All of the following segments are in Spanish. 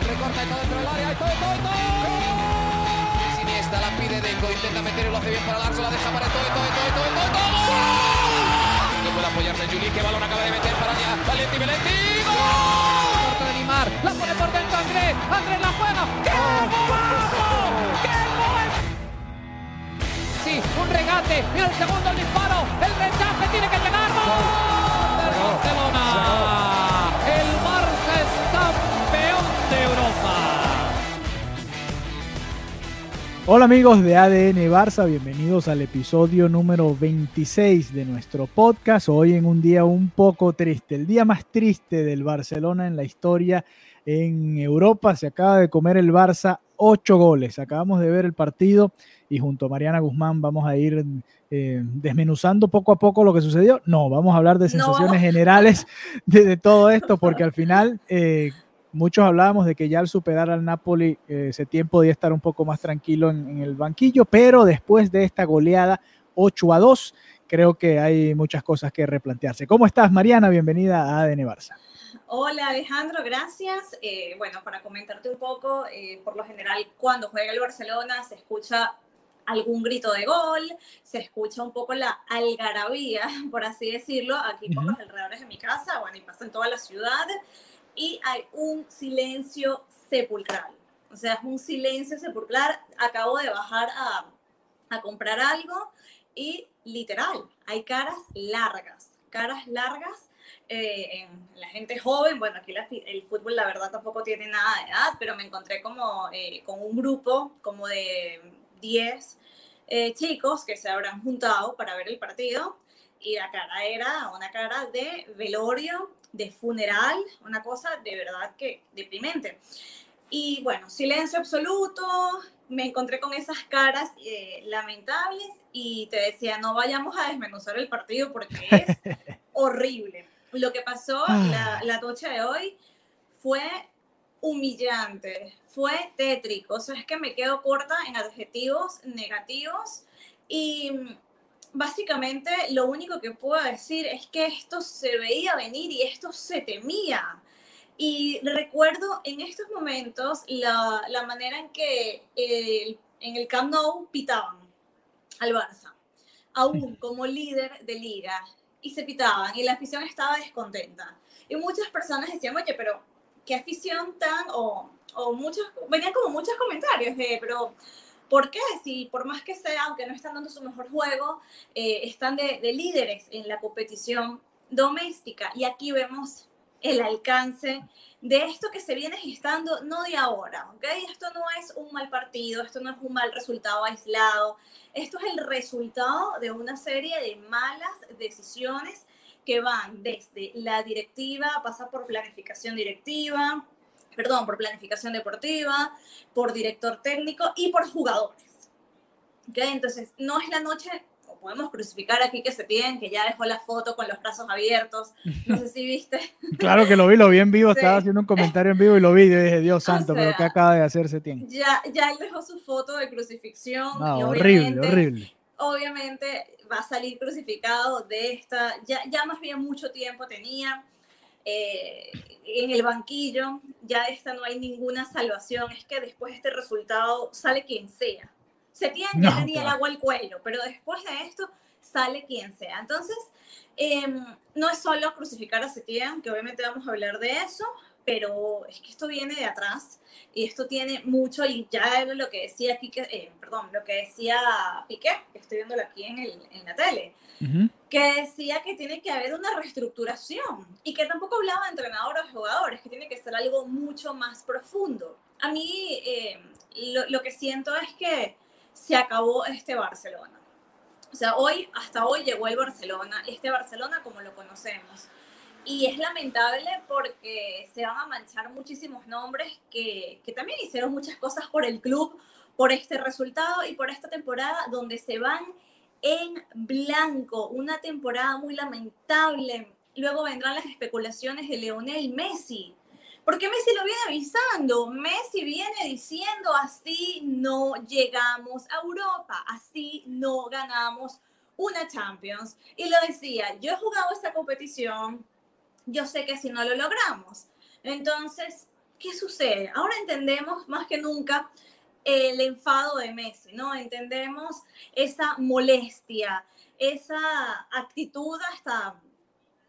Recorta y todo dentro del área. Y todo, todo, todo. Siniestra la pide Deco. Intenta meter y lo hace bien para Larso. La deja para todo, todo, todo, todo, todo, todo. No puede apoyarse Juli. Que balón acaba de meter para allá. Valenti, Valenti. ¡Gol! Corta de Neymar. La pone por dentro Andrés. Andrés la juega. ¡Qué golazo! ¡Qué gol! Sí, un regate. Y el segundo el disparo. El Hola amigos de ADN Barça, bienvenidos al episodio número 26 de nuestro podcast. Hoy en un día un poco triste, el día más triste del Barcelona en la historia en Europa. Se acaba de comer el Barça ocho goles. Acabamos de ver el partido y junto a Mariana Guzmán vamos a ir eh, desmenuzando poco a poco lo que sucedió. No, vamos a hablar de sensaciones No. generales de, de todo esto porque al final... eh, Muchos hablábamos de que ya al superar al Napoli, eh, Setién podía estar un poco más tranquilo en, en el banquillo, pero después de esta goleada 8 a 2, creo que hay muchas cosas que replantearse. ¿Cómo estás, Mariana? Bienvenida a ADN Barça. Hola Alejandro, gracias. Eh, bueno, para comentarte un poco, eh, por lo general cuando juega el Barcelona se escucha algún grito de gol, se escucha un poco la algarabía, por así decirlo, aquí por Ujú. los alrededores de mi casa, bueno, y pasa en toda la ciudad, y hay un silencio sepulcral. O sea, es un silencio sepulcral. Acabo de bajar a, a comprar algo y literal, hay caras largas, caras largas eh, la gente joven, bueno, aquí el fútbol la verdad tampoco tiene nada de edad, pero me encontré como eh, con un grupo como de 10 eh, chicos que se habrán juntado para ver el partido y la cara era una cara de velorio, de funeral, una cosa de verdad que deprimente. Y bueno, silencio absoluto, me encontré con esas caras eh, lamentables y te decía, no vayamos a desmenuzar el partido porque es horrible. Lo que pasó la, la noche de hoy fue humillante, fue tétrico, o sea, es que me quedo corta en adjetivos negativos y básicamente lo único que puedo decir es que esto se veía venir y esto se temía. Y recuerdo en estos momentos la, la manera en que el- en el Camp Nou pitaban al Barça, aún como líder de liga, y se pitaban y la afición estaba descontenta. Y muchas personas decían, oye, pero qué afición tan, o, o muchos, venían como muchos comentarios de, pero ¿por qué? Si por más que sea, aunque no están dando su mejor juego, eh, están de, de líderes en la competición doméstica. Y aquí vemos el alcance de esto que se viene gestando, no de ahora, ¿ok? Esto no es un mal partido, esto no es un mal resultado aislado, esto es el resultado de una serie de malas decisiones que van desde la directiva, pasa por planificación directiva, perdón, por planificación deportiva, por director técnico y por jugadores. ¿Ok? Entonces, no es la noche, o podemos crucificar aquí que se piden, que ya dejó la foto con los brazos abiertos, no sé si viste. Claro que lo vi, lo vi en vivo, Sí. estaba haciendo un comentario en vivo y lo vi y dije, Dios O santo, pero sea, ¿qué acaba de hacer Setién? Ya, ya él dejó su foto de crucifixión. No, y horrible, horrible. obviamente va a salir crucificado de esta, ya, ya más bien mucho tiempo tenía eh, en el banquillo, ya esta no hay ninguna salvación, es que después de este resultado sale quien sea. Se tiene ya No, el agua al cuello, pero después de esto sale quien sea. Entonces, em, no es solo crucificar a Setién, que obviamente vamos a hablar de eso, pero es que esto viene de atrás y esto tiene mucho, y ya era lo que decía aquí, que, eh, perdón, lo que decía Piqué, que estoy viéndolo aquí en, el, en la tele, Ujú. Que decía que tiene que haber una reestructuración y que tampoco hablaba de entrenadores o jugadores, que tiene que ser algo mucho más profundo. A mí eh, lo, lo que siento es que se acabó este Barcelona. O sea, hoy, hasta hoy llegó el Barcelona, este Barcelona como lo conocemos. Y es lamentable porque se van a manchar muchísimos nombres que, que también hicieron muchas cosas por el club, por este resultado y por esta temporada donde se van en blanco. Una temporada muy lamentable. Luego vendrán las especulaciones de Leonel Messi. Porque Messi lo viene avisando. Messi viene diciendo así no llegamos a Europa, así no ganamos una Champions. Y lo decía, yo he jugado esta competición, yo sé que si no lo logramos. Entonces, ¿qué sucede? Ahora entendemos más que nunca el enfado de Messi, ¿no? Entendemos esa molestia, esa actitud hasta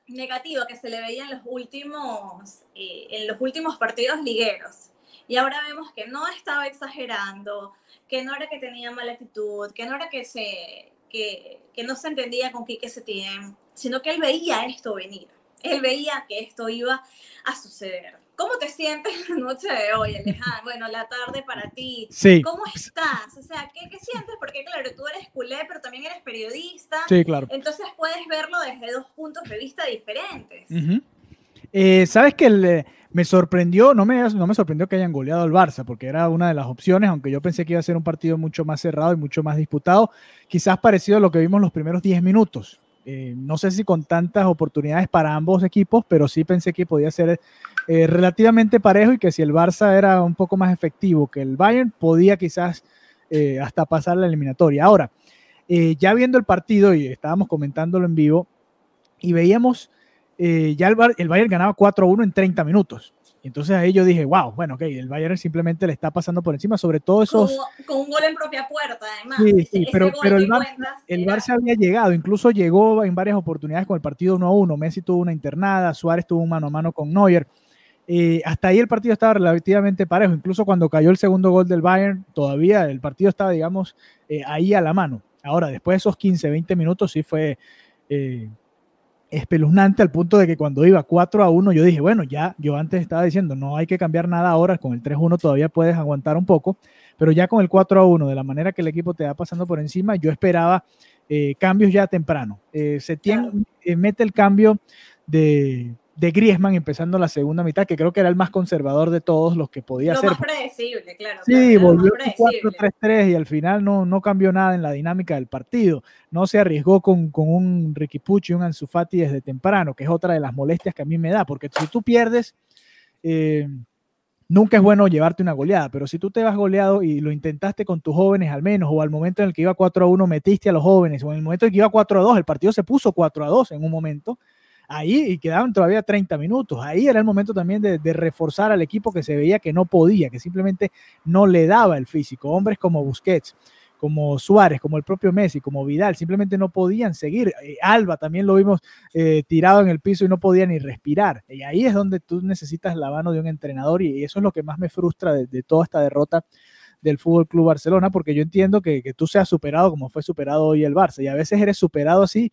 negativa que se le veía en los últimos, eh, en los últimos partidos ligueros. Y ahora vemos que no estaba exagerando, que no era que tenía mala actitud, que no era que, se, que, que no se entendía con Quique Setién, sino que él veía esto venir. Él veía que esto iba a suceder. ¿Cómo te sientes la noche de hoy, Alejandro? Bueno, la tarde para ti. Sí. ¿Cómo estás? O sea, ¿qué, ¿qué, sientes? Porque claro, tú eres culé, pero también eres periodista. Sí, claro. Entonces puedes verlo desde dos puntos de vista diferentes. Uh -huh. eh, Sabes que el, me sorprendió, no me, no me sorprendió que hayan goleado al Barça, porque era una de las opciones, aunque yo pensé que iba a ser un partido mucho más cerrado y mucho más disputado, quizás parecido a lo que vimos los primeros 10 minutos. Eh, no sé si con tantas oportunidades para ambos equipos, pero sí pensé que podía ser eh, relativamente parejo y que si el Barça era un poco más efectivo que el Bayern, podía quizás eh, hasta pasar la eliminatoria. Ahora, ya viendo el partido y estábamos comentándolo en vivo y veíamos ya el, el, Bayern ganaba 4-1 en 30 minutos. Entonces ahí yo dije, wow, bueno, ok, el Bayern simplemente le está pasando por encima, sobre todo esos... Con, con un gol en propia puerta, además. Sí, sí, ese, pero, pero el, Barça, el Barça había llegado, incluso llegó en varias oportunidades con el partido 1-1. Messi tuvo una internada, Suárez tuvo un mano a mano con Neuer. Eh, hasta ahí el partido estaba relativamente parejo, incluso cuando cayó el segundo gol del Bayern, todavía el partido estaba, digamos, eh, ahí a la mano. Ahora, después de esos 15, 20 minutos, sí fue eh, espeluznante al punto de que cuando iba 4 a 1, yo dije, bueno, ya, yo antes estaba diciendo, no hay que cambiar nada ahora, con el 3-1 todavía puedes aguantar un poco, pero ya con el 4 a 1, de la manera que el equipo te va pasando por encima, yo esperaba cambios ya temprano. Setién claro. mete el cambio de de Griezmann empezando la segunda mitad, que creo que era el más conservador de todos los que podía lo ser. Más predecible, claro. Sí, claro, volvió 4-3-3 y al final no, no cambió nada en la dinámica del partido. No se arriesgó con, con un Ricky Pucci y un Ansu Fati desde temprano, que es otra de las molestias que a mí me da, porque si tú pierdes, eh, nunca es bueno llevarte una goleada, pero si tú te vas goleado y lo intentaste con tus jóvenes al menos, o al momento en el que iba 4 a 1 metiste a los jóvenes, o en el momento en el que iba 4 a 2, el partido se puso 4 a 2 en un momento, ahí y quedaban todavía 30 minutos. Ahí era el momento también de, reforzar al equipo que se veía que no podía, que simplemente no le daba el físico. Hombres como Busquets, como Suárez, como el propio Messi, como Vidal, simplemente no podían seguir. Eh, Alba también lo vimos eh, tirado en el piso y no podía ni respirar. Y ahí es donde tú necesitas la mano de un entrenador y, eso es lo que más me frustra de, de toda esta derrota del Fútbol Club Barcelona, porque yo entiendo que, que, tú seas superado como fue superado hoy el Barça, y a veces eres superado así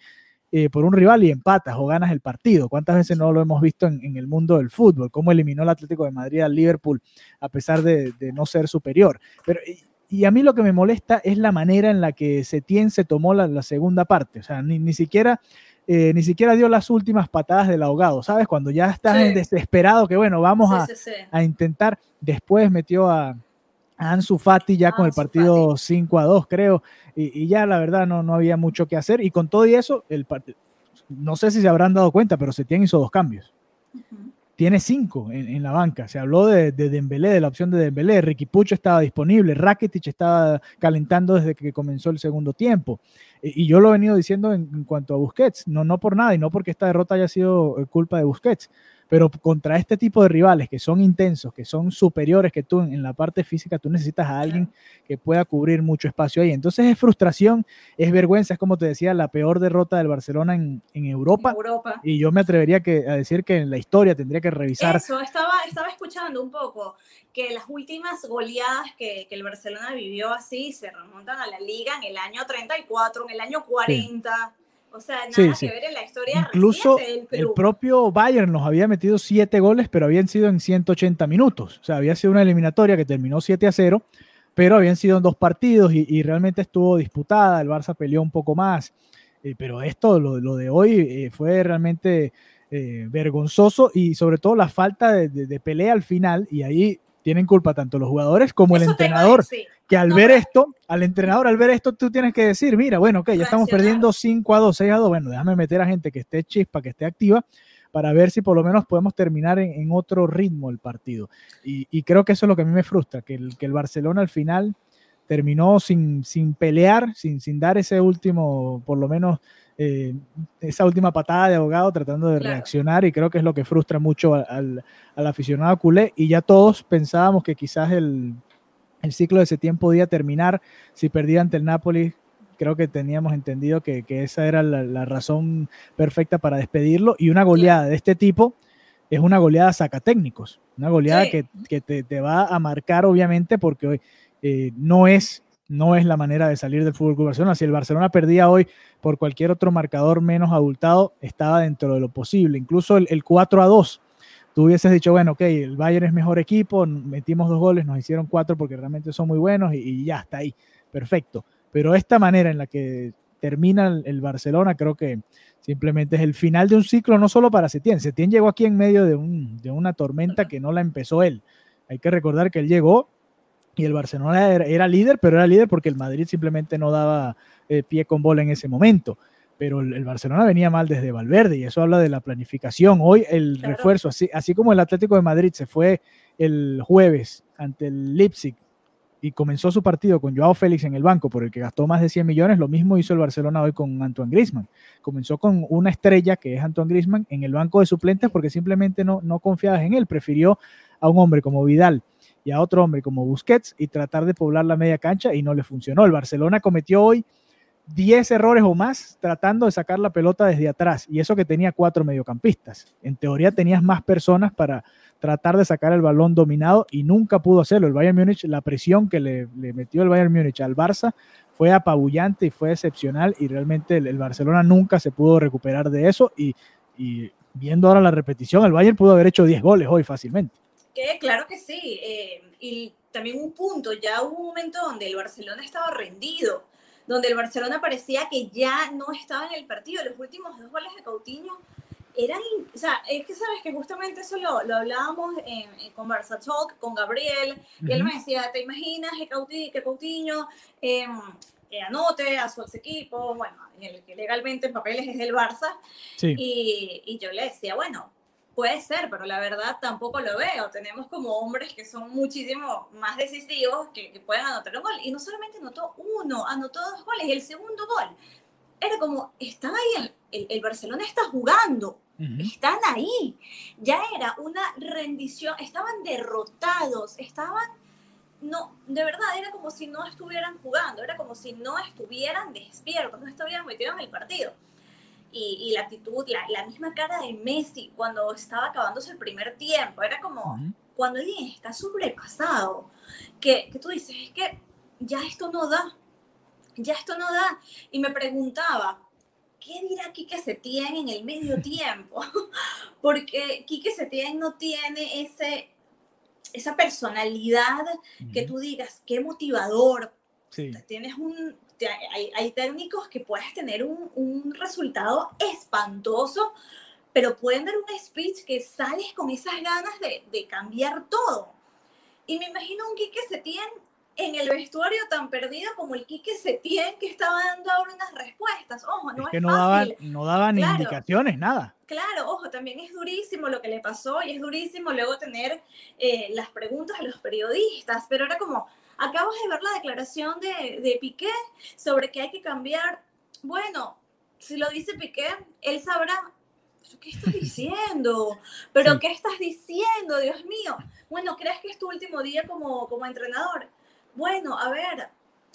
eh, por un rival y empatas o ganas el partido. ¿Cuántas veces no lo hemos visto en, en, el mundo del fútbol? Cómo eliminó el Atlético de Madrid al Liverpool a pesar de, de no ser superior. Pero, y, a mí lo que me molesta es la manera en la que Setién se tomó la, la segunda parte. O sea, ni, ni siquiera... Eh, ni siquiera dio las últimas patadas del ahogado, ¿sabes? Cuando ya estás sí. desesperado, que bueno, vamos sí, a, sí, a, intentar. Después metió a Ansu Fati ya con el partido Fati. 5 a 2, creo, y, y, ya la verdad no, no había mucho que hacer. Y con todo y eso, el no sé si se habrán dado cuenta, pero Setién hizo dos cambios. Uh -huh. Tiene cinco en, en, la banca. Se habló de, de, Dembélé, de la opción de Dembélé. Ricky Pucho estaba disponible. Rakitic estaba calentando desde que comenzó el segundo tiempo. Y yo lo he venido diciendo en, en cuanto a Busquets. No, no por nada y no porque esta derrota haya sido eh, culpa de Busquets pero contra este tipo de rivales que son intensos, que son superiores que tú en la parte física, tú necesitas a alguien que pueda cubrir mucho espacio ahí. Entonces es frustración, es vergüenza, es como te decía, la peor derrota del Barcelona en, en Europa. En Europa. Y yo me atrevería que, a decir que en la historia tendría que revisar. Eso, estaba, estaba escuchando un poco que las últimas goleadas que, que, el Barcelona vivió así se remontan a la liga en el año 34, en el año 40. Sí. O sea, nada sí, sí. que ver en la historia Incluso el propio Bayern nos había metido siete goles, pero habían sido en 180 minutos. O sea, había sido una eliminatoria que terminó 7 a 0, pero habían sido en dos partidos y, y realmente estuvo disputada. El Barça peleó un poco más. Eh, pero esto, lo, lo de hoy, eh, fue realmente eh, vergonzoso y sobre todo la falta de, pelea al final y ahí tienen culpa tanto los jugadores como el entrenador, que al ver esto, al entrenador al ver esto tú tienes que decir, mira, bueno, ok, ya estamos perdiendo 5 a 2, 6 a 2, bueno, déjame meter a gente que esté chispa, que esté activa para ver si por lo menos podemos terminar en, otro ritmo el partido. Y, creo que eso es lo que a mí me frustra, que el, que el Barcelona al final terminó sin, sin pelear, sin, sin dar ese último, por lo menos eh, esa última patada de abogado tratando de reaccionar y creo que es lo que frustra mucho al, aficionado culé. Y ya todos pensábamos que quizás el, ciclo de ese tiempo podía terminar si perdía ante el Napoli. Creo que teníamos entendido que, esa era la, razón perfecta para despedirlo. Y una goleada de este tipo es una goleada saca técnicos, una goleada que, te, va a marcar obviamente porque hoy eh, no es no es la manera de salir del Fútbol Barcelona. Si el Barcelona perdía hoy por cualquier otro marcador menos abultado, estaba dentro de lo posible. Incluso el, 4 a 2, tú hubieses dicho, bueno, ok, el Bayern es mejor equipo, metimos dos goles, nos hicieron cuatro porque realmente son muy buenos y, ya está ahí, perfecto. Pero esta manera en la que termina el, Barcelona, creo que simplemente es el final de un ciclo, no solo para Setién. Setién llegó aquí en medio de, de una tormenta que no la empezó él. Hay que recordar que él llegó y el Barcelona era, líder, pero era líder porque el Madrid simplemente no daba eh, pie con bola en ese momento. Pero el, Barcelona venía mal desde Valverde y eso habla de la planificación. Hoy el refuerzo, así, así como el Atlético de Madrid se fue el jueves ante el Leipzig y comenzó su partido con Joao Félix en el banco por el que gastó más de 100 millones, lo mismo hizo el Barcelona hoy con Antoine Griezmann. Comenzó con una estrella que es Antoine Griezmann en el banco de suplentes porque simplemente no, no confiabas en él, prefirió a un hombre como Vidal y a otro hombre como Busquets y tratar de poblar la media cancha y no le funcionó. El Barcelona cometió hoy 10 errores o más tratando de sacar la pelota desde atrás y eso que tenía cuatro mediocampistas. En teoría tenías más personas para tratar de sacar el balón dominado y nunca pudo hacerlo. El Bayern Múnich, la presión que le, metió el Bayern Múnich al Barça fue apabullante y fue excepcional y realmente el, Barcelona nunca se pudo recuperar de eso y, viendo ahora la repetición, el Bayern pudo haber hecho 10 goles hoy fácilmente. Que claro que sí. Eh, y también un punto, ya hubo un momento donde el Barcelona estaba rendido, donde el Barcelona parecía que ya no estaba en el partido. Los últimos dos goles de Coutinho eran, o sea, es que sabes que justamente eso lo, lo hablábamos en, con Barça Talk, con Gabriel, y él me decía, ¿te imaginas que Coutinho, que Coutinho em, anote a su ex equipo? Bueno, el que legalmente en papeles es del Barça. Y, y yo le decía, bueno, Puede ser, pero la verdad tampoco lo veo. Tenemos como hombres que son muchísimo más decisivos, que, que pueden anotar un gol. Y no solamente anotó uno, anotó dos goles. Y el segundo gol era como, están ahí, el, el, Barcelona está jugando, están ahí. Ya era una rendición, estaban derrotados, estaban, no, de verdad, era como si no estuvieran jugando, era como si no estuvieran despiertos, no estuvieran metidos en el partido y, la actitud, la, la, misma cara de Messi cuando estaba acabándose el primer tiempo. Era como cuando alguien está sobrepasado, que, que tú dices, es que ya esto no da, ya esto no da. Y me preguntaba, ¿qué dirá Quique Setién en el medio tiempo? Porque Quique Setién no tiene ese, esa personalidad que tú digas, qué motivador. Tienes un, hay, técnicos que puedes tener un, resultado espantoso, pero pueden dar un speech que sales con esas ganas de, cambiar todo. Y me imagino un Quique Setién en el vestuario tan perdido como el Quique Setién que estaba dando ahora unas respuestas. Ojo, no es, que no fácil. Daban, no daban indicaciones, nada. Claro, ojo, también es durísimo lo que le pasó y es durísimo luego tener eh, las preguntas de los periodistas, pero era como, Acabas de ver la declaración de, de Piqué sobre que hay que cambiar. Bueno, si lo dice Piqué, él sabrá ¿qué estás diciendo? ¿Pero qué estás diciendo, Dios mío? Bueno, ¿crees que es tu último día como, como entrenador? Bueno, a ver,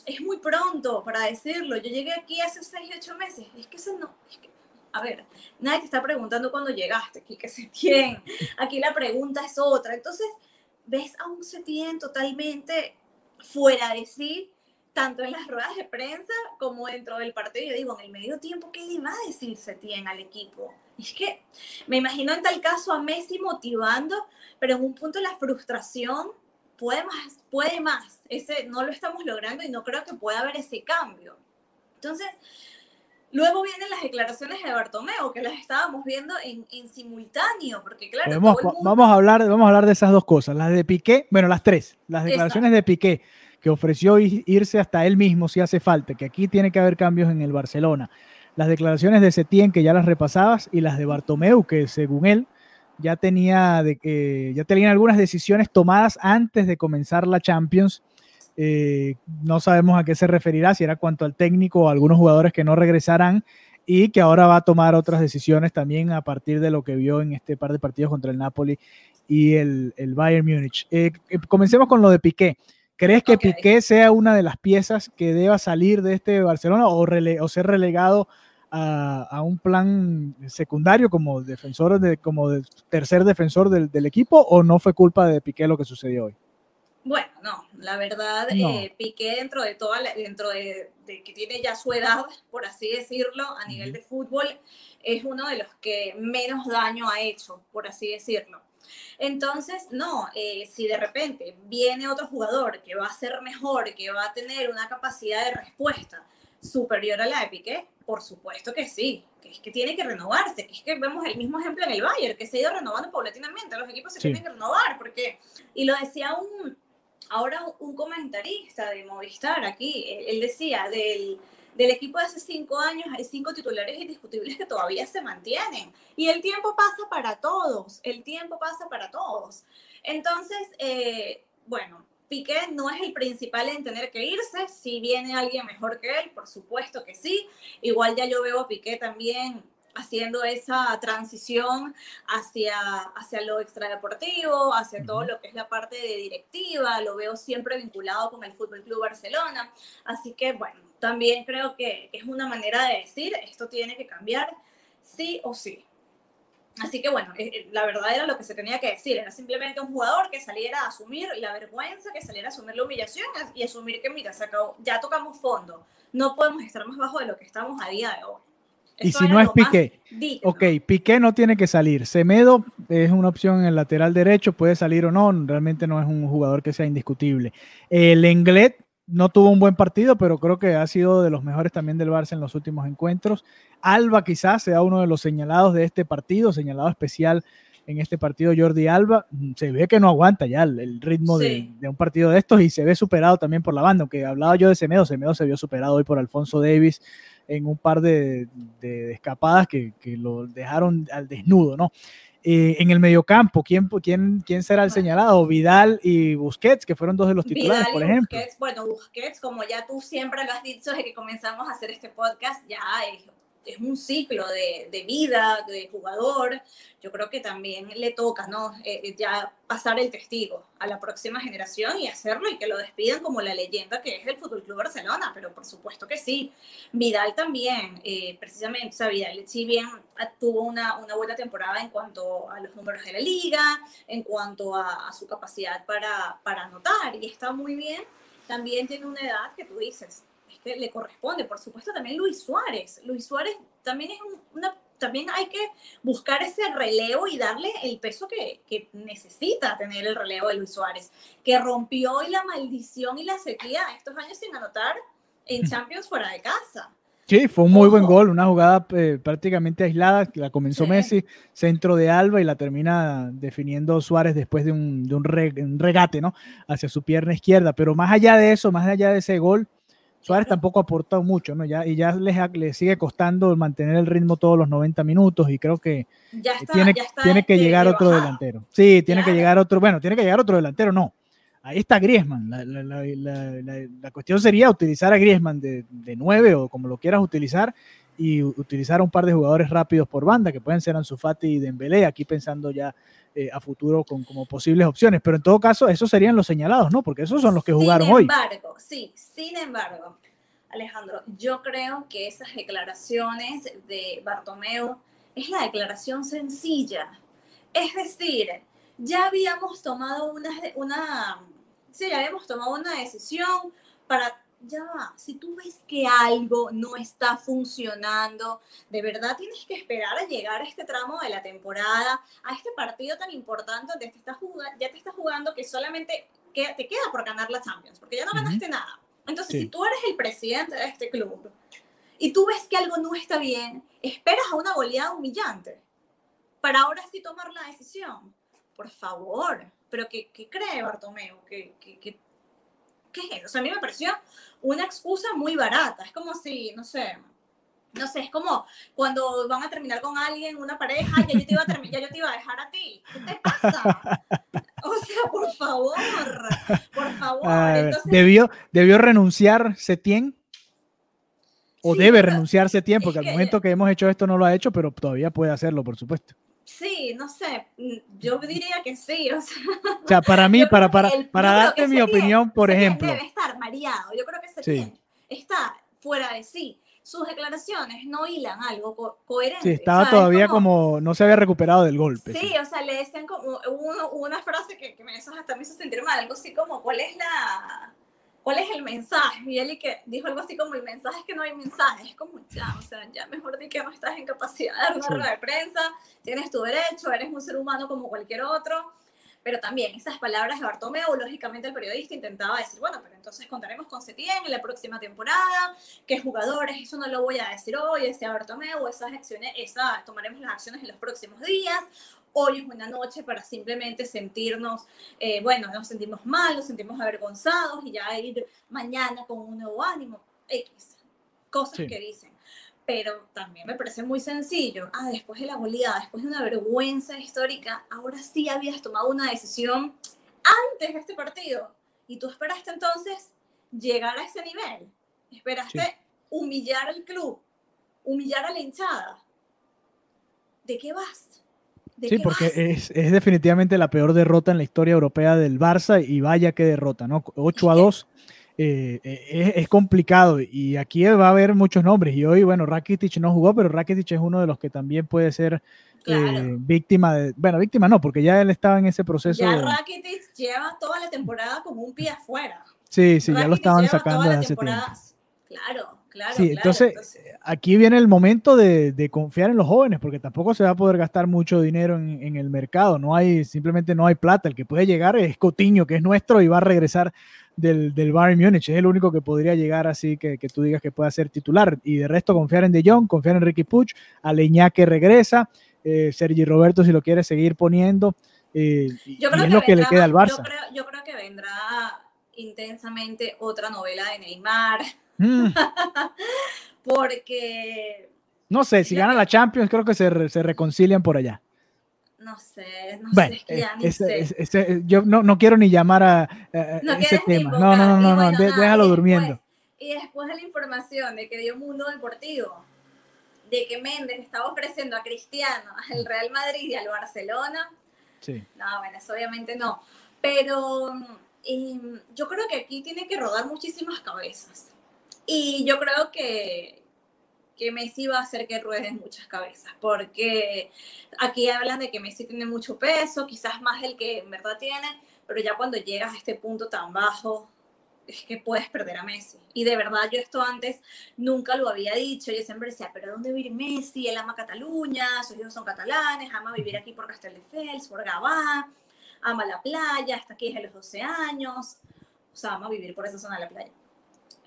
es muy pronto para decirlo. Yo llegué aquí hace 6, 8 meses. Es que eso no... a ver, nadie te está preguntando cuándo llegaste, aquí que Setién. Aquí la pregunta es otra. Entonces, ves a un Setién totalmente fuera de sí, tanto en las ruedas de prensa como dentro del partido. Yo digo, en el medio tiempo, ¿qué le va a decir Setién al equipo? es que me imagino en tal caso a Messi motivando, pero en un punto la frustración puede más, puede más. Ese no lo estamos logrando y no creo que pueda haber ese cambio. Entonces, Luego vienen las declaraciones de Bartomeu, que las estábamos viendo en, en simultáneo, porque claro, Podemos- todo el mundo- vamos, a hablar, vamos a hablar de esas dos cosas, las de Piqué, bueno, las tres, las declaraciones de Piqué, que ofreció irse hasta él mismo si hace falta, que aquí tiene que haber cambios en el Barcelona, las declaraciones de Setién, que ya las repasabas, y las de Bartomeu, que según él ya tenía, de, que ya tenían algunas decisiones tomadas antes de comenzar la Champions. Eh, no sabemos a qué se referirá, si era cuanto al técnico o a algunos jugadores que no regresarán y que ahora va a tomar otras decisiones también a partir de lo que vio en este par de partidos contra el Napoli y el, el Bayern Múnich. Eh, eh, comencemos con lo de Piqué. ¿Crees que. Piqué sea una de las piezas que deba salir de este Barcelona o, rele- o ser relegado a, a un plan secundario como defensor, de, como de- tercer defensor del, del equipo o no fue culpa de Piqué lo que sucedió hoy? Bueno, no, la verdad, No. eh, Piqué dentro de toda la- dentro de, de que tiene ya su edad, por así decirlo, a nivel de fútbol, es uno de los que menos daño ha hecho, por así decirlo. Entonces, no, eh, si de repente viene otro jugador que va a ser mejor, que va a tener una capacidad de respuesta superior a la de Piqué, por supuesto que sí, que es que tiene que renovarse, que es que vemos el mismo ejemplo en el Bayern, que se ha ido renovando paulatinamente, los equipos se Sí. tienen que renovar, porque, y lo decía un, ahora un comentarista de Movistar aquí, él, decía, del, del equipo de hace cinco años hay cinco titulares indiscutibles que todavía se mantienen. Y el tiempo pasa para todos, el tiempo pasa para todos. Entonces, eh, bueno, Piqué no es el principal en tener que irse. Si viene alguien mejor que él, por supuesto que sí. Igual ya yo veo a Piqué también haciendo esa transición hacia, hacia lo extradeportivo, hacia todo Ujú. lo que es la parte de directiva, lo veo siempre vinculado con el Fútbol Club Barcelona. Así que, bueno, también creo que es una manera de decir esto tiene que cambiar sí o sí. Así que bueno, eh, eh, la verdad era lo que se tenía que decir, era simplemente un jugador que saliera a asumir la vergüenza, que saliera a asumir la humillación y asumir que, mira, se acabó, ya tocamos fondo, no podemos estar más bajo de lo que estamos a día de hoy. Y si no es Piqué, digno. Ok, Piqué no tiene que salir. Semedo es una opción en el lateral derecho, puede salir o no, realmente no es un jugador que sea indiscutible. El Englet no tuvo un buen partido, pero creo que ha sido de los mejores también del Barça en los últimos encuentros. Alba quizás sea uno de los señalados de este partido, señalado especial en este partido Jordi Alba. Mm, Se ve que no aguanta ya el, el ritmo de, Sí. de un partido de estos y se ve superado también por la banda, aunque hablaba yo de Semedo, Semedo se vio superado hoy por Alfonso Davis en un par de, de escapadas que, que lo dejaron al desnudo, ¿no? Eh, en el mediocampo, ¿quién, quién, ¿quién será el Bueno. señalado? Vidal y Busquets, que fueron dos de los titulares, Vidal y por ejemplo. Busquets, bueno, Busquets, como ya tú siempre lo has dicho desde que comenzamos a hacer este podcast, ya es, es un ciclo de, de vida, de jugador. Yo creo que también le toca, ¿no? Eh, ya pasar el testigo a la próxima generación y hacerlo y que lo despidan como la leyenda que es el Fútbol Club Barcelona, pero por supuesto que sí. Vidal también, eh, precisamente, o sea, Vidal, si bien tuvo una, una buena temporada en cuanto a los números de la liga, en cuanto a, a su capacidad para, para anotar, y está muy bien, también tiene una edad que tú dices, es que le corresponde, por supuesto también Luis Suárez, Luis Suárez también es un- una, también hay que buscar ese relevo y darle el peso que, que necesita tener el relevo de Luis Suárez, que rompió hoy la maldición y la sequía estos años sin anotar en Champions fuera de casa. Sí, fue un muy buen Ojo. gol, una jugada eh, prácticamente aislada, que la comenzó Sí. Messi, centro de Alba y la termina definiendo Suárez después de un, de un, re- un regate, ¿no? Hacia su pierna izquierda. Pero más allá de eso, más allá de ese gol, Suárez tampoco ha aportado mucho, ¿no? Ya, y ya le, le sigue costando mantener el ritmo todos los 90 minutos y creo que Ya está, tiene, ya está tiene que de- llegar de otro delantero. Sí, tiene que Claro. llegar otro, bueno, tiene que llegar otro delantero, no. Ahí está Griezmann. La, la- la- la- cuestión sería utilizar a Griezmann de, de 9 o como lo quieras utilizar y utilizar a un par de jugadores rápidos por banda que pueden ser Ansu Fati y Dembélé, aquí pensando ya eh, a futuro con como posibles opciones, pero en todo caso esos serían los señalados, ¿no? Porque esos son los que jugaron sin hoy. embargo, sí, sin embargo, Alejandro, yo creo que esas declaraciones de Bartomeu es la declaración sencilla. Es decir, ya habíamos tomado una, una, sí, ya habíamos tomado una decisión para, ya va, si tú ves que algo no está funcionando, de verdad tienes que esperar a llegar a este tramo de la temporada, a este partido tan importante donde te estás jugando, ya te estás jugando que solamente que- te queda por ganar la Champions, porque ya no ganaste nada. Entonces, Sí. si tú eres el presidente de este club y tú ves que algo no está bien, esperas a una goleada humillante para ahora sí tomar la decisión. Por favor, pero ¿qué, qué cree Bartomeu? ¿Qué, qué, qué, qué es eso? O sea, a mí me pareció una excusa muy barata. Es como si, no sé, no sé, es como cuando van a terminar con alguien, una pareja, ya yo te iba a, ya yo te iba a dejar a ti. ¿Qué te pasa? O sea, por favor, por favor. Entonces, ¿debió, ¿Debió renunciar Setien? ¿O Sí, debe pero renunciar Setien? Porque al momento que hemos hecho esto no lo ha hecho, pero todavía puede hacerlo, por supuesto. Sí, no sé, mm, yo diría que sí, o sea, O sea, para mí, para, para, el- para darte mi opinión, por ejemplo. Debe estar mareado. Yo creo que Sí. Setién está fuera de sí. Sus declaraciones no hilan algo co- coherente. Sí, estaba ¿sabes? todavía como, no se había recuperado del golpe. Sí, o sea, le decían como uno, una frase que, que me hizo, hasta me hizo sentir mal, algo así como, ¿cuál es la, cuál es el mensaje? Y él y que dijo algo así como, el mensaje es que no hay mensaje, es como, ya, o sea, ya mejor di que no estás en capacidad de dar una Sí. rueda de prensa, tienes tu derecho, eres un ser humano como cualquier otro, pero también esas palabras de Bartomeu, lógicamente el periodista intentaba decir, bueno, pero entonces contaremos con Setién en la próxima temporada, qué jugadores, eso no lo voy a decir hoy, decía Bartomeu, esas acciones, esa, tomaremos las acciones en los próximos días, hoy es una noche para simplemente sentirnos, eh, bueno, nos sentimos mal, nos sentimos avergonzados y ya ir mañana con un nuevo ánimo, X, cosas Sí. que dicen. Pero también me parece muy sencillo. Ah, después de la goleada, después de una vergüenza histórica, ahora sí habías tomado una decisión antes de este partido. Y tú esperaste entonces llegar a ese nivel. Esperaste Sí. humillar al club, humillar a la hinchada. ¿De qué vas? ¿De Sí, qué porque vas? es, es definitivamente la peor derrota en la historia europea del Barça y vaya que derrota, ¿no? 8 a que- 2 eh, eh, es, es complicado y aquí va a haber muchos nombres y hoy, bueno, Rakitic no jugó, pero Rakitic es uno de los que también puede ser Claro. eh, víctima de, bueno, víctima no, porque ya él estaba en ese proceso. ya de- Rakitic lleva toda la temporada con un pie afuera. sí, sí, ya lo Rakitic estaban sacando desde hace tiempo. Claro, claro. Sí, claro, entonces, Aquí viene el momento de, de confiar en los jóvenes, porque tampoco se va a poder gastar mucho dinero en, en el mercado. No hay, simplemente no hay plata. El que puede llegar es Cotiño, que es nuestro y va a regresar del, del Bayern Múnich. Es el único que podría llegar así que, que tú digas que pueda ser titular. Y de resto, confiar en De Jong, confiar en Ricky Puch, Aleñá que regresa, eh, Sergi Roberto si lo quiere seguir poniendo. eh, y Yo y creo es que lo que le queda al Yo Barça. creo, yo creo que vendrá intensamente otra novela de Neymar, Mm, porque no sé, si gana la Champions, creo que se, se reconcilian por allá. No sé, no Bueno, sé, es que ya eh, ni ese- sé. ese- ese- yo no, no quiero ni llamar a, no ese tema. No, no, no, no, no, bueno, de- nada, déjalo y después- durmiendo. Y después de la información de que dio Mundo Deportivo, de que Méndez estaba ofreciendo a Cristiano, al Real Madrid y al Barcelona, Sí. No, bueno, eso obviamente no. Pero eh, yo creo que aquí tiene que rodar muchísimas cabezas. Y yo creo que, que Messi va a hacer que rueden muchas cabezas. Porque aquí hablan de que Messi tiene mucho peso, quizás más del que en verdad tiene, pero ya cuando llegas a este punto tan bajo, es que puedes perder a Messi. Y de verdad, yo esto antes nunca lo había dicho. Yo siempre decía, pero ¿dónde vive Messi? Él ama Cataluña, sus hijos son catalanes, ama vivir aquí por Castelldefels, por Gabá, ama la playa, está aquí desde los 12 años. O sea, ama vivir por esa zona de la playa.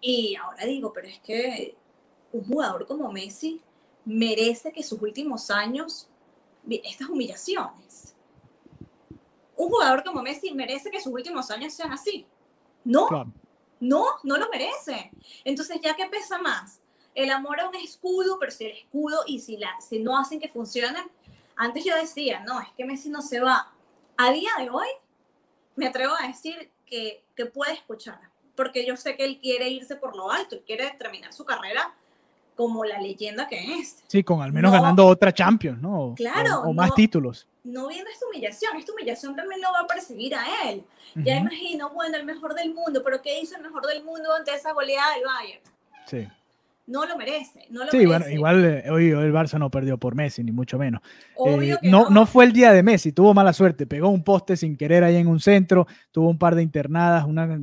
Y ahora digo, pero es que un jugador como Messi merece que sus últimos años, estas humillaciones. Un jugador como Messi merece que sus últimos años sean así. No, Claro. no, no lo merece. Entonces, ¿ya qué pesa más? El amor a un escudo, pero si el escudo y si, la, si no hacen que funcione, antes yo decía, no, es que Messi no se va. A día de hoy, me atrevo a decir que, que puede escuchar, porque yo sé que él quiere irse por lo alto, él quiere terminar su carrera como la leyenda que es. Sí, con al menos No. ganando otra Champions, ¿no? Claro, O, o más no. títulos. No viendo esta humillación, esta humillación también lo va a perseguir a él. Ya imagino, bueno, el mejor del mundo, pero ¿qué hizo el mejor del mundo ante esa goleada del Bayern? Sí, No lo merece, no lo sí merece. bueno, igual eh, hoy, hoy el Barça no perdió por Messi, ni mucho menos. Obvio Eh, que no, no fue el día de Messi, tuvo mala suerte, pegó un poste sin querer ahí en un centro, tuvo un par de internadas, una,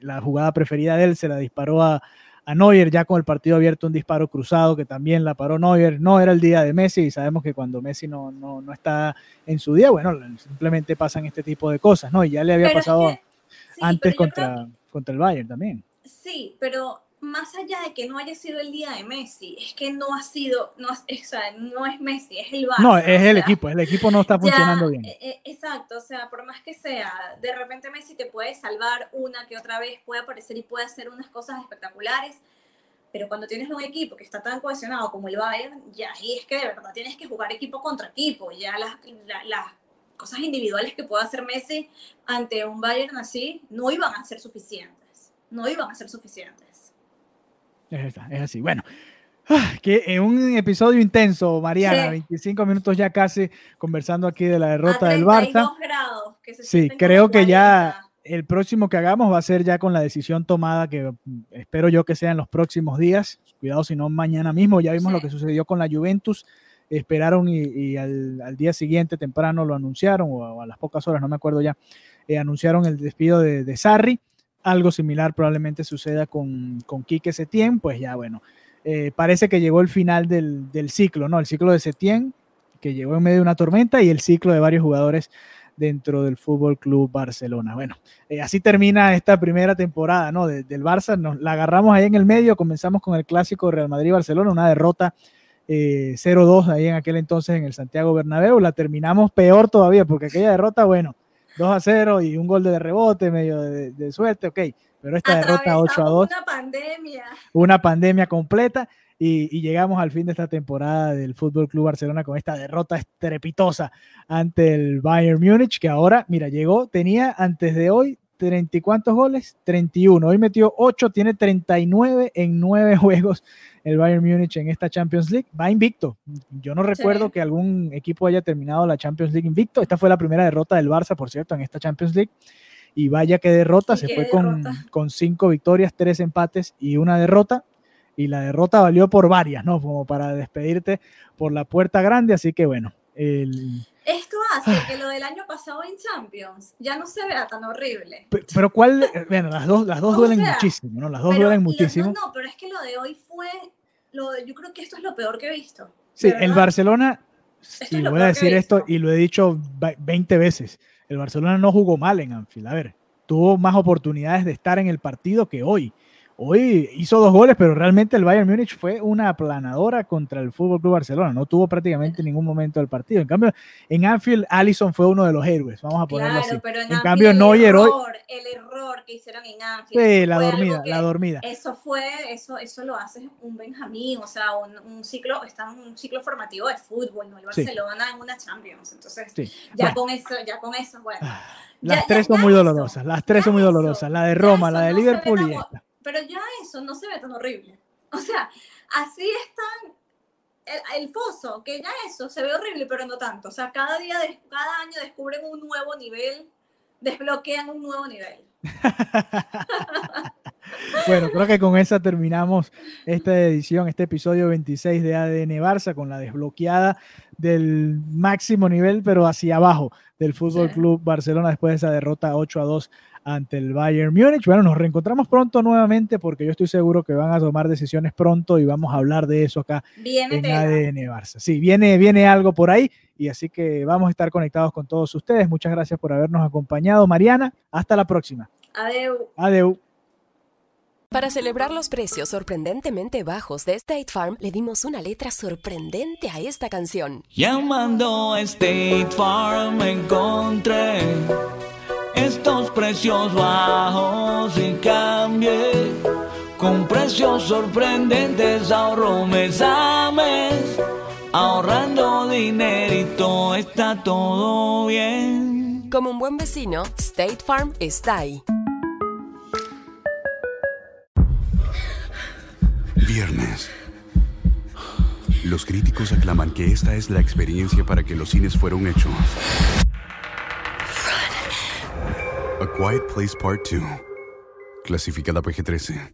la jugada preferida de él se la disparó a, a Neuer, ya con el partido abierto un disparo cruzado que también la paró Neuer, no era el día de Messi y sabemos que cuando Messi no, no, no está en su día, bueno, simplemente pasan este tipo de cosas, ¿no? Y ya le había Pero es pasado que- sí, antes creo contra, contra el Bayern también. sí, pero más allá de que no haya sido el día de Messi, es que no ha sido, no, o sea, no es Messi, es el Barça. No, es el sea, equipo, el equipo no está funcionando ya, bien. eh, eh, exacto, o sea, por más que sea, de repente Messi te puede salvar una que otra vez, puede aparecer y puede hacer unas cosas espectaculares, pero cuando tienes un equipo que está tan cohesionado como el Bayern, ya ahí es que de verdad tienes que jugar equipo contra equipo, ya las, la- las cosas individuales que pueda hacer Messi ante un Bayern así no iban a ser suficientes, no iban a ser suficientes. Es, es así. Bueno, ah, que en un episodio intenso, Mariana, Sí. 25 minutos ya casi conversando aquí de la derrota a del 32 Barça. grados, que se Sí, creo que ya 40. el próximo que hagamos va a ser ya con la decisión tomada que mm, espero yo que sea en los próximos días. Cuidado si no mañana mismo. Ya vimos lo Sí. que sucedió con la Juventus. Esperaron y, y al, al día siguiente temprano lo anunciaron, o a, o a las pocas horas, no me acuerdo ya, eh, anunciaron el despido de, de Sarri. Algo similar probablemente suceda con, con Quique Setién. Pues ya, bueno, eh, parece que llegó el final del, del ciclo, ¿no? El ciclo de Setién, que llegó en medio de una tormenta, y el ciclo de varios jugadores dentro del Fútbol Club Barcelona. Bueno, eh, así termina esta primera temporada, ¿no? De- del Barça, nos la agarramos ahí en el medio, comenzamos con el clásico Real Madrid-Barcelona, una derrota eh, 0-2 ahí en aquel entonces en el Santiago Bernabéu, la terminamos peor todavía, porque aquella derrota, bueno, 2-0 y un gol de rebote, medio de, de suerte, ok, pero esta derrota 8-2 Atravesamos una pandemia. una pandemia completa y, y llegamos al fin de esta temporada del Fútbol Club Barcelona con esta derrota estrepitosa ante el Bayern Múnich, que ahora, mira, llegó, tenía antes de hoy 30 y cuántos goles, 31. Hoy metió 8, tiene 39 en 9 juegos el Bayern Múnich en esta Champions League. Va invicto. Yo no recuerdo Sí. que algún equipo haya terminado la Champions League invicto. Esta fue la primera derrota del Barça, por cierto, en esta Champions League. Y vaya que derrota, se fue con, con cinco victorias, tres empates y una derrota. Y la derrota valió por varias, ¿no? Como para despedirte por la puerta grande. Así que bueno, el, Esto hace que lo del año pasado en Champions ya no se vea tan horrible. Pe- Pero cuál, eh, bueno, las dos, las dos duelen sea, muchísimo, ¿no? Las dos Pero duelen muchísimo. No, no, pero es que lo de hoy fue, lo de- yo creo que esto es lo peor que he visto. Sí, de el verdad. Barcelona, es y voy a decir esto y lo he dicho va- 20 veces, el Barcelona no jugó mal en Anfield. A ver, tuvo más oportunidades de estar en el partido que hoy. Hoy hizo dos goles, pero realmente el Bayern Múnich fue una aplanadora contra el Fútbol Club Barcelona. No tuvo prácticamente ningún momento del partido. En cambio, en Anfield, Allison fue uno de los héroes. Vamos a ponerlo Claro, así. pero en, En Anfield cambio, el Neuer hoy- error, el error que hicieron en Anfield. Sí, la dormida, la dormida. Eso fue, eso, eso lo hace un Benjamín, o sea, un, un ciclo, está en un ciclo formativo de fútbol, no el Sí. Barcelona en una Champions. Entonces, Sí. ya Bueno. con eso, ya con eso, bueno. Las Ya- tres ya- son muy dolorosas, las tres son muy dolorosas. La de Roma, la de no Liverpool y esta. Pero ya eso no se ve tan horrible. O sea, así están el, el foso, que ya eso se ve horrible, pero no tanto. O sea, cada día, de- cada año descubren un nuevo nivel, desbloquean un nuevo nivel. Bueno, creo que con esa terminamos esta edición, este episodio 26 de ADN Barça, con la desbloqueada del máximo nivel, pero hacia abajo del Fútbol Sí. Club Barcelona después de esa derrota 8 a 2 ante el Bayern Múnich. Bueno, nos reencontramos pronto nuevamente porque yo estoy seguro que van a tomar decisiones pronto y vamos a hablar de eso acá Viene en. ADN Barça. Sí, viene, viene algo por ahí y así que vamos a estar conectados con todos ustedes. Muchas gracias por habernos acompañado, Mariana. Hasta la próxima. Adeu. Adeu. Para celebrar los precios sorprendentemente bajos de State Farm, le dimos una letra sorprendente a esta canción. Llamando a State Farm encontré estos precios bajos y cambié con precios sorprendentes ahorro mes a mes ahorrando dinerito está todo bien Como un buen vecino, State Farm está ahí. Viernes. Los críticos aclaman que esta es la experiencia para que los cines fuera un hecho. A Quiet Place Part 2. Clasificada PG-13.